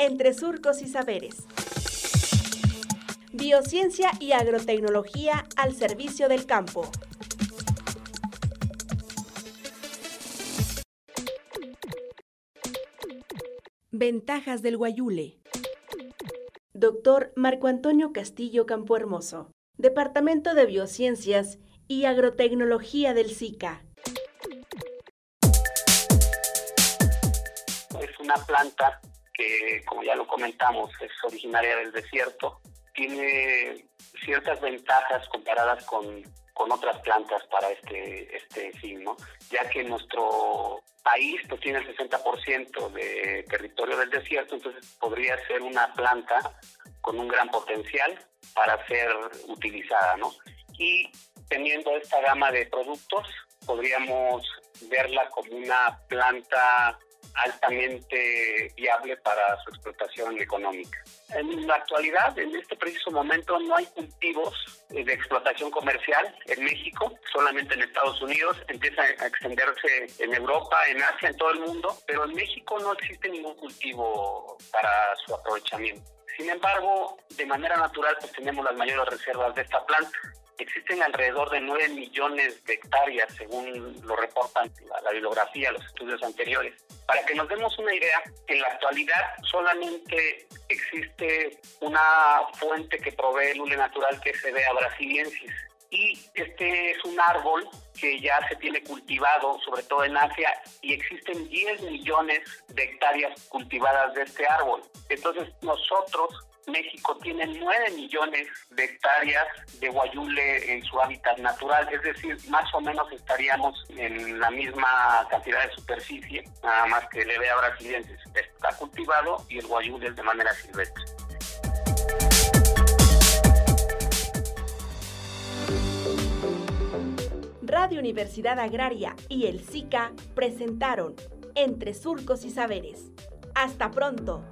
entre surcos y saberes. Biociencia y agrotecnología al servicio del campo. Ventajas del guayule. Doctor Marco Antonio Castillo Campohermoso, Departamento de Biociencias y Agrotecnología del SICA. Es una planta que, como ya lo comentamos, es originaria del desierto. Tiene ciertas ventajas comparadas con, otras plantas para este, este fin, ¿no? ya que nuestro país pues, tiene el 60% de territorio del desierto, entonces podría ser una planta con un gran potencial para ser utilizada. ¿no? Y teniendo esta gama de productos, podríamos verla como una planta altamente viable para su explotación económica. En la actualidad, en este preciso momento, no hay cultivos de explotación comercial en México, solamente en Estados Unidos, empieza a extenderse en Europa, en Asia, en todo el mundo, pero en México no existe ningún cultivo para su aprovechamiento. Sin embargo, de manera natural, pues tenemos las mayores reservas de esta planta Existen alrededor de 9 millones de hectáreas, según lo reportan la, bibliografía, los estudios anteriores. Para que nos demos una idea, en la actualidad solamente existe una fuente que provee lule natural que se ve a brasiliensis. Y este es un árbol que ya se tiene cultivado, sobre todo en Asia, y existen 10 millones de hectáreas cultivadas de este árbol. Entonces nosotros México tiene 9 millones de hectáreas de guayule en su hábitat natural, es decir, más o menos estaríamos en la misma cantidad de superficie, nada más que el EBA brasiliensis está cultivado y el guayule es de manera silvestre. Radio Universidad Agraria y el SICA presentaron Entre Surcos y Saberes. Hasta pronto.